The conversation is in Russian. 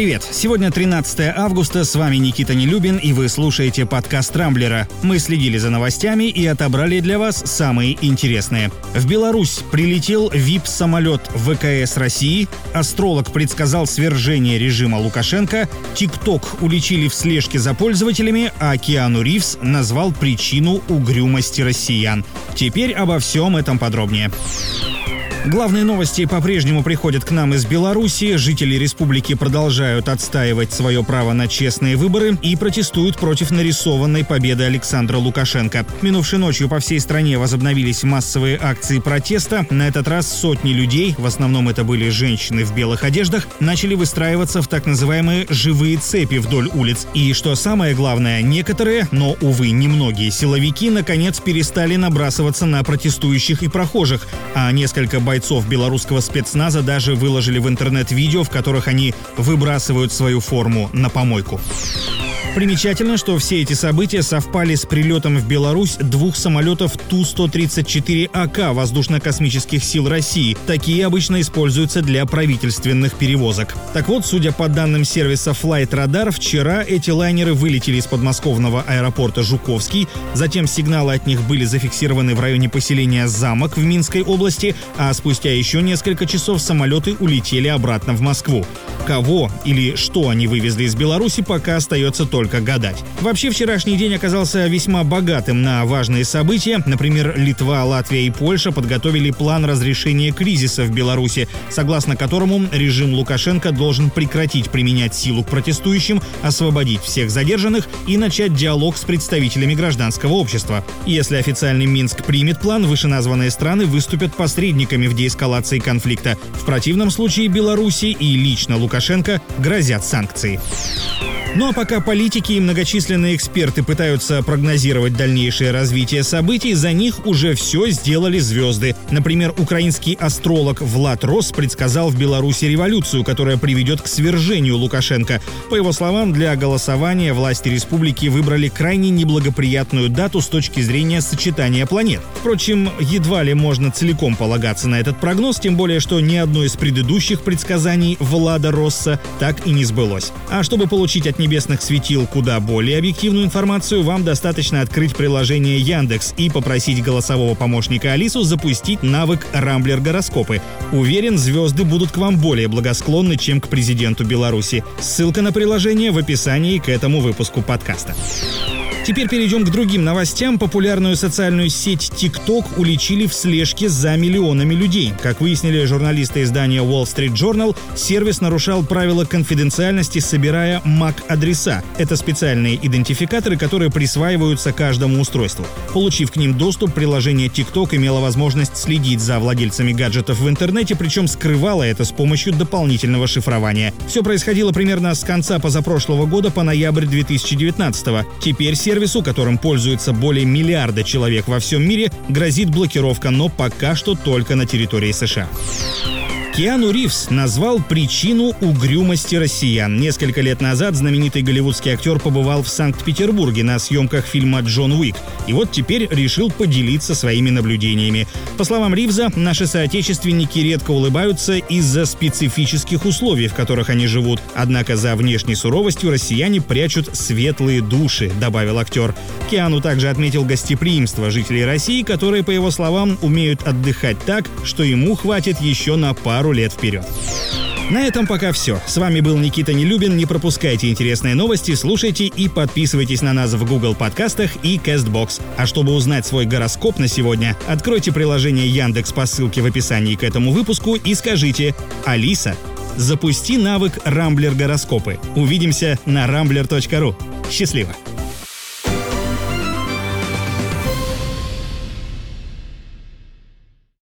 Привет! Сегодня 13 августа, с вами Никита Нелюбин, и вы слушаете подкаст «Рамблера». Мы следили за новостями и отобрали для вас самые интересные. В Беларусь прилетел ВИП-самолет ВКС России, астролог предсказал свержение режима Лукашенко, ТикТок уличили в слежке за пользователями, а Киану Ривз назвал причину угрюмости россиян. Теперь обо всем этом подробнее. Главные новости по-прежнему приходят к нам из Беларуси. Жители республики продолжают отстаивать свое право на честные выборы и протестуют против нарисованной победы Александра Лукашенко. Минувшей ночью по всей стране возобновились массовые акции протеста. На этот раз сотни людей, в основном это были женщины в белых одеждах, начали выстраиваться в так называемые «живые цепи» вдоль улиц. И что самое главное, некоторые, но, увы, немногие силовики, наконец перестали набрасываться на протестующих и прохожих, а несколько бойцов белорусского спецназа даже выложили в интернет видео, в которых они выбрасывают свою форму на помойку. Примечательно, что все эти события совпали с прилетом в Беларусь двух самолетов Ту-134АК воздушно-космических сил России. Такие обычно используются для правительственных перевозок. Так вот, судя по данным сервиса Flight Radar, вчера эти лайнеры вылетели из подмосковного аэропорта Жуковский, затем сигналы от них были зафиксированы в районе поселения Замок в Минской области, а спустя еще несколько часов самолеты улетели обратно в Москву. Кого или что они вывезли из Беларуси, пока остается только гадать. Вообще, вчерашний день оказался весьма богатым на важные события. Например, Литва, Латвия и Польша подготовили план разрешения кризиса в Беларуси, согласно которому режим Лукашенко должен прекратить применять силу к протестующим, освободить всех задержанных и начать диалог с представителями гражданского общества. Если официальный Минск примет план, вышеназванные страны выступят посредниками в деэскалации конфликта. В противном случае Беларуси и лично Лукашенко грозят санкции. Ну а пока политики и многочисленные эксперты пытаются прогнозировать дальнейшее развитие событий, за них уже все сделали звезды. Например, украинский астролог Влад Рос предсказал в Беларуси революцию, которая приведет к свержению Лукашенко. По его словам, для голосования власти республики выбрали крайне неблагоприятную дату с точки зрения сочетания планет. Впрочем, едва ли можно целиком полагаться на этот прогноз, тем более, что ни одно из предыдущих предсказаний Влада Росса так и не сбылось. А чтобы получить от небесных светил куда более объективную информацию, вам достаточно открыть приложение Яндекс и попросить голосового помощника Алису запустить навык Рамблер гороскопы. Уверен, звезды будут к вам более благосклонны, чем к президенту Беларуси. Ссылка на приложение в описании к этому выпуску подкаста. Теперь перейдем к другим новостям. Популярную социальную сеть TikTok уличили в слежке за миллионами людей. Как выяснили журналисты издания Wall Street Journal, сервис нарушал правила конфиденциальности, собирая MAC-адреса. Это специальные идентификаторы, которые присваиваются каждому устройству. Получив к ним доступ, приложение TikTok имело возможность следить за владельцами гаджетов в интернете, причем скрывало это с помощью дополнительного шифрования. Все происходило примерно с конца позапрошлого года по ноябрь 2019 -го. Теперь сервису, которым пользуется более миллиарда человек во всем мире, грозит блокировка, но пока что только на территории США. Киану Ривз назвал причину угрюмости россиян. Несколько лет назад знаменитый голливудский актер побывал в Санкт-Петербурге на съемках фильма «Джон Уик». И вот теперь решил поделиться своими наблюдениями. По словам Ривза, наши соотечественники редко улыбаются из-за специфических условий, в которых они живут. Однако за внешней суровостью россияне прячут светлые души, добавил актер. Киану также отметил гостеприимство жителей России, которые, по его словам, умеют отдыхать так, что ему хватит еще на пару пару лет вперед. На этом пока все. С вами был Никита Нелюбин. Не пропускайте интересные новости, слушайте и подписывайтесь на нас в Google подкастах и CastBox. А чтобы узнать свой гороскоп на сегодня, откройте приложение Яндекс по ссылке в описании к этому выпуску и скажите «Алиса, запусти навык Рамблер гороскопы». Увидимся на rambler.ru. Счастливо!